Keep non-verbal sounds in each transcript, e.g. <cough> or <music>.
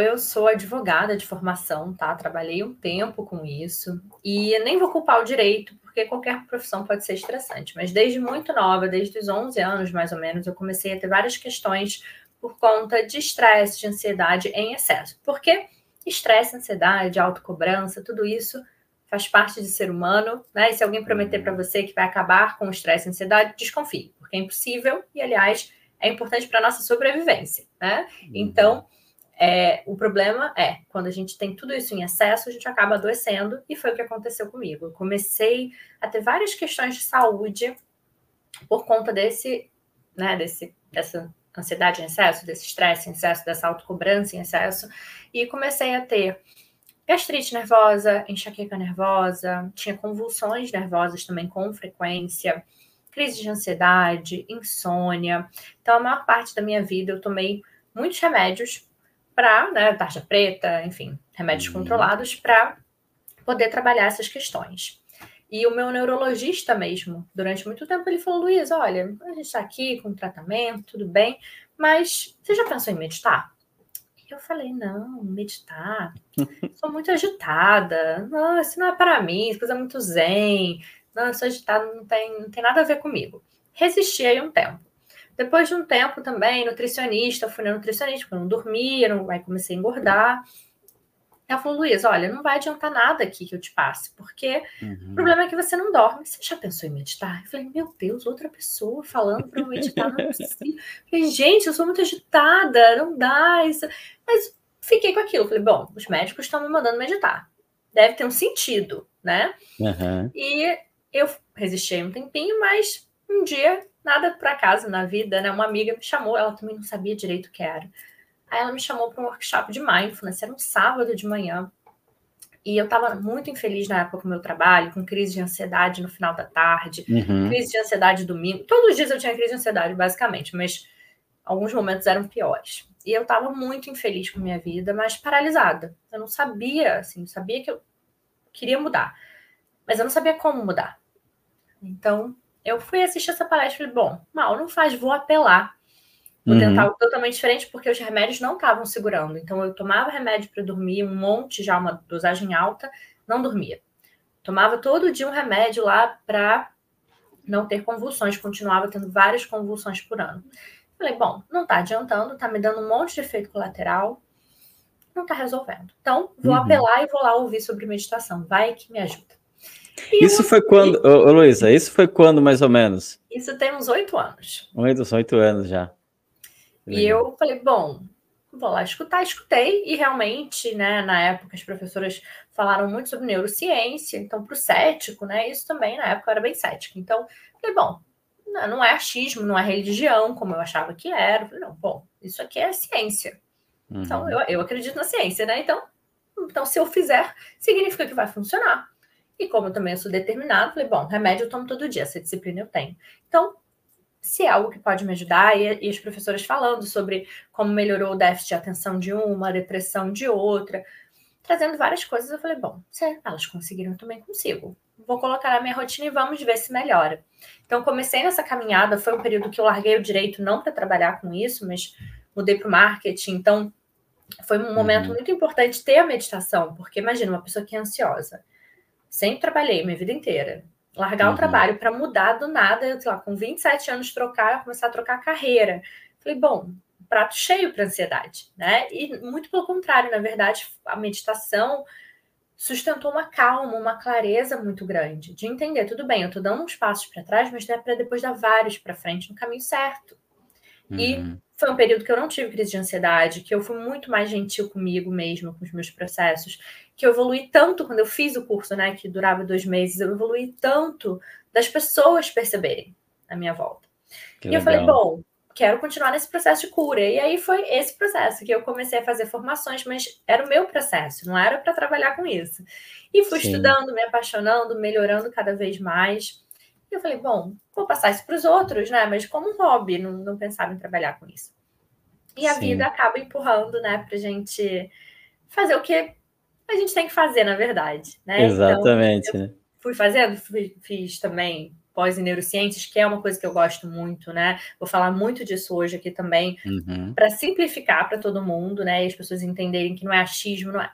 Eu sou advogada de formação, tá? Trabalhei um tempo com isso e nem vou culpar o direito, porque qualquer profissão pode ser estressante, mas desde muito nova, desde os 11 anos mais ou menos, eu comecei a ter várias questões por conta de estresse, de ansiedade em excesso. Porque estresse, ansiedade, autocobrança, tudo isso faz parte de ser humano, né? E se alguém prometer para você que vai acabar com o estresse e ansiedade, desconfie, porque é impossível e, aliás, é importante para a nossa sobrevivência, né? Uhum. Então, é, o problema é, quando a gente tem tudo isso em excesso, a gente acaba adoecendo, e foi o que aconteceu comigo. Eu comecei a ter várias questões de saúde por conta desse, né, desse, dessa ansiedade em excesso, desse estresse em excesso, dessa autocobrança em excesso, e comecei a ter gastrite nervosa, enxaqueca nervosa, tinha convulsões nervosas também com frequência, crise de ansiedade, insônia. Então, a maior parte da minha vida eu tomei muitos remédios para, né, tarja preta, enfim, remédios uhum. controlados para poder trabalhar essas questões. E o meu neurologista mesmo, durante muito tempo, ele falou: Luiz, olha, a gente está aqui com tratamento, tudo bem, mas você já pensou em meditar? E eu falei: não, meditar, <laughs> sou muito agitada, não, isso não é para mim, isso coisa é muito zen, não, eu sou agitada, não tem, não tem nada a ver comigo. Resisti aí um tempo. Depois de um tempo também, nutricionista, fui na nutricionista, porque eu não dormia, não, aí comecei a engordar. Ela falou, Luiz, olha, não vai adiantar nada aqui que eu te passe, porque uhum. o problema é que você não dorme. Você já pensou em meditar? Eu falei, meu Deus, outra pessoa falando para eu meditar, não é possível. Eu falei, gente, eu sou muito agitada, não dá isso. Mas fiquei com aquilo. Falei, bom, os médicos estão me mandando meditar. Deve ter um sentido, né? Uhum. E eu resisti um tempinho, mas um dia nada por acaso na vida, né? Uma amiga me chamou, ela também não sabia direito o que era. Aí ela me chamou para um workshop de mindfulness, era um sábado de manhã. E eu estava muito infeliz na época com o meu trabalho, com crise de ansiedade no final da tarde, uhum. crise de ansiedade domingo. Todos os dias eu tinha crise de ansiedade, basicamente, mas alguns momentos eram piores. E eu estava muito infeliz com a minha vida, mas paralisada. Eu não sabia, assim, sabia que eu queria mudar, mas eu não sabia como mudar. Então, eu fui assistir essa palestra e falei, bom, mal não faz, vou apelar. Vou uhum. tentar algo totalmente diferente, porque os remédios não estavam segurando. Então, eu tomava remédio para dormir, um monte já, uma dosagem alta, não dormia. Tomava todo dia um remédio lá para não ter convulsões, continuava tendo várias convulsões por ano. Falei, bom, não está adiantando, está me dando um monte de efeito colateral, não está resolvendo. Então, vou uhum. apelar e vou lá ouvir sobre meditação, vai que me ajuda. E isso foi quando, ô, ô, Luísa, isso foi quando mais ou menos? Isso tem uns oito anos. Oito, oito anos já. E eu falei, bom, vou lá escutar, escutei, e realmente, né, na época as professoras falaram muito sobre neurociência, então para o cético, né, isso também na época era bem cético. Então, falei, bom, não é achismo, não é religião, como eu achava que era. falei, não, bom, isso aqui é ciência. Uhum. Então, eu, eu acredito na ciência, né? Então, então, se eu fizer, significa que vai funcionar. E como eu também sou determinado, falei, bom, remédio eu tomo todo dia, essa disciplina eu tenho. Então, se é algo que pode me ajudar, e, e as professoras falando sobre como melhorou o déficit de atenção de uma, a depressão de outra, trazendo várias coisas, eu falei, bom, se elas conseguiram, eu também consigo. Vou colocar na minha rotina e vamos ver se melhora. Então, comecei nessa caminhada, foi um período que eu larguei o direito não para trabalhar com isso, mas mudei para o marketing. Então, foi um momento uhum. muito importante ter a meditação, porque imagina uma pessoa que é ansiosa Sempre trabalhei minha vida inteira. Largar uhum. o trabalho para mudar do nada, sei lá, com 27 anos trocar, começar a trocar a carreira. Falei, bom, prato cheio para ansiedade, né? E muito pelo contrário, na verdade, a meditação sustentou uma calma, uma clareza muito grande de entender, tudo bem, eu tô dando uns passos para trás, mas é para depois dar vários para frente no caminho certo. Uhum. E foi um período que eu não tive crise de ansiedade, que eu fui muito mais gentil comigo mesma, com os meus processos, que eu evolui tanto quando eu fiz o curso, né, que durava dois meses, eu evolui tanto das pessoas perceberem a minha volta. Que e legal. eu falei, bom, quero continuar nesse processo de cura. E aí foi esse processo que eu comecei a fazer formações, mas era o meu processo, não era para trabalhar com isso. E fui Sim. estudando, me apaixonando, melhorando cada vez mais. E eu falei, bom, vou passar isso para os outros, né? Mas como um hobby, não, não pensava em trabalhar com isso. E a Sim. vida acaba empurrando, né, para gente fazer o que a gente tem que fazer, na verdade, né? Exatamente, então? Fui fazendo, fui, fiz também pós em neurociências, que é uma coisa que eu gosto muito, né? Vou falar muito disso hoje aqui também, uhum. para simplificar para todo mundo, né? E as pessoas entenderem que não é achismo, não é,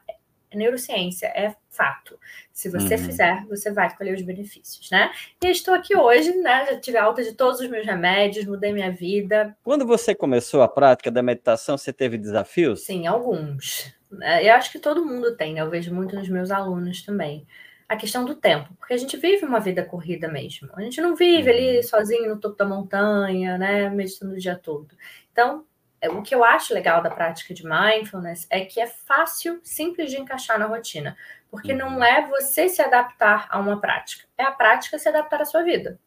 é neurociência, é fato. Se você uhum. fizer, você vai colher os benefícios, né? E estou aqui hoje, né? Já tive alta de todos os meus remédios, mudei minha vida. Quando você começou a prática da meditação, você teve desafios? Sim, alguns. É, eu acho que todo mundo tem, né? Eu vejo muito nos meus alunos também. A questão do tempo, porque a gente vive uma vida corrida mesmo. A gente não vive ali uhum. sozinho no topo da montanha, né? Meditando o dia todo. Então, é, o que eu acho legal da prática de mindfulness é que é fácil, simples de encaixar na rotina, porque não uhum. é você se adaptar a uma prática, é a prática se adaptar à sua vida.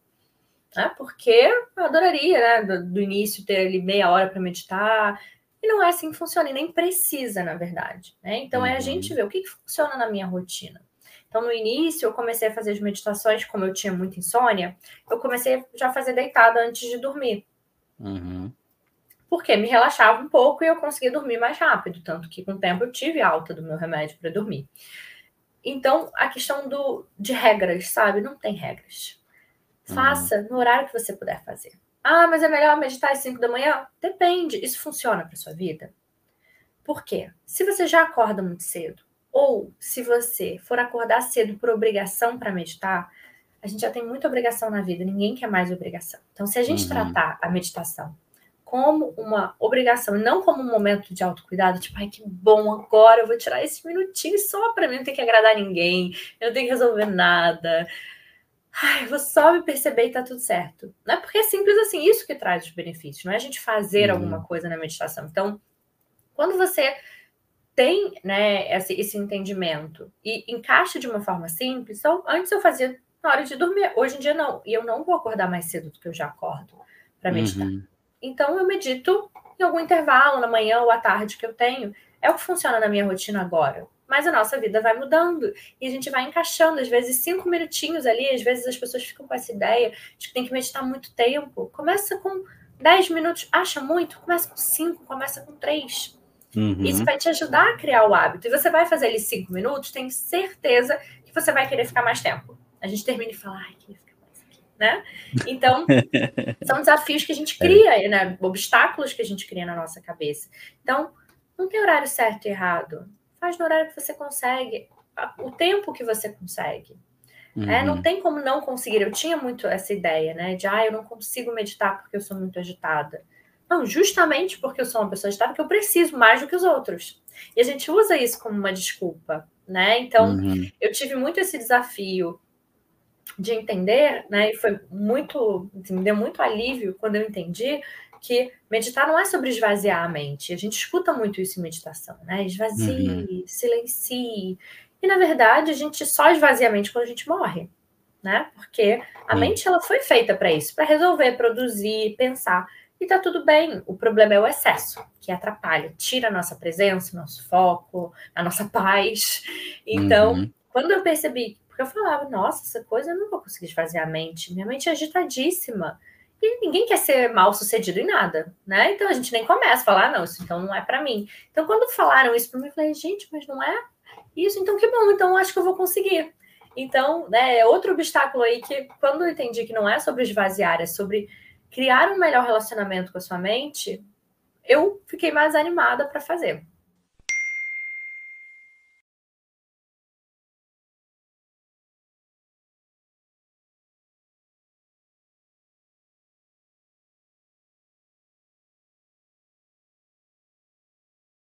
Né? Porque eu adoraria, né, do, do início, ter ali meia hora para meditar, e não é assim que funciona, e nem precisa, na verdade. Né? Então, uhum. é a gente uhum. ver o que, que funciona na minha rotina. Então, no início, eu comecei a fazer as meditações, como eu tinha muita insônia, eu comecei já a fazer deitada antes de dormir. Uhum porque me relaxava um pouco e eu conseguia dormir mais rápido, tanto que com o tempo eu tive alta do meu remédio para dormir. Então, a questão do, de regras, sabe? Não tem regras. Faça uhum. no horário que você puder fazer. Ah, mas é melhor meditar às 5 da manhã? Depende. Isso funciona para sua vida? Por quê? Se você já acorda muito cedo, ou se você for acordar cedo por obrigação para meditar, a gente já tem muita obrigação na vida, ninguém quer mais obrigação. Então, se a gente uhum. tratar a meditação como uma obrigação não como um momento de autocuidado, tipo, ai que bom, agora eu vou tirar esse minutinho só para mim, não ter que agradar ninguém, eu não tenho que resolver nada. Ai, vou só me perceber e tá tudo certo. Não é porque é simples assim, isso que traz os benefícios, não é a gente fazer uhum. alguma coisa na meditação. Então, quando você tem né, esse, esse entendimento e encaixa de uma forma simples, então, antes eu fazia na hora de dormir, hoje em dia não, e eu não vou acordar mais cedo do que eu já acordo para meditar. Uhum. Então eu medito em algum intervalo, na manhã ou à tarde que eu tenho. É o que funciona na minha rotina agora. Mas a nossa vida vai mudando e a gente vai encaixando, às vezes, cinco minutinhos ali. Às vezes as pessoas ficam com essa ideia de que tem que meditar muito tempo. Começa com dez minutos, acha muito? Começa com cinco, começa com três. Uhum. Isso vai te ajudar a criar o hábito. E você vai fazer ali cinco minutos, tenho certeza que você vai querer ficar mais tempo. A gente termina e fala, ai, queria né? Então, <laughs> são desafios que a gente cria, é. né? Obstáculos que a gente cria na nossa cabeça. Então, não tem horário certo e errado. Faz no horário que você consegue, o tempo que você consegue. Uhum. É, não tem como não conseguir. Eu tinha muito essa ideia, né? De, ah, eu não consigo meditar porque eu sou muito agitada. Não, justamente porque eu sou uma pessoa agitada, que eu preciso mais do que os outros. E a gente usa isso como uma desculpa, né? Então, uhum. eu tive muito esse desafio de entender, né? E foi muito, assim, me deu muito alívio quando eu entendi que meditar não é sobre esvaziar a mente. A gente escuta muito isso em meditação, né? Esvazie, uhum. silencie. E na verdade, a gente só esvazia a mente quando a gente morre, né? Porque a uhum. mente ela foi feita para isso, para resolver, produzir, pensar. E tá tudo bem. O problema é o excesso, que atrapalha, tira a nossa presença, nosso foco, a nossa paz. Então, uhum. quando eu percebi porque eu falava, nossa, essa coisa eu não vou conseguir esvaziar a mente. Minha mente é agitadíssima. E ninguém quer ser mal sucedido em nada, né? Então a gente nem começa a falar, não, isso então não é para mim. Então quando falaram isso para mim, eu falei, gente, mas não é isso, então que bom, então acho que eu vou conseguir. Então, né, é outro obstáculo aí que quando eu entendi que não é sobre esvaziar, é sobre criar um melhor relacionamento com a sua mente, eu fiquei mais animada para fazer.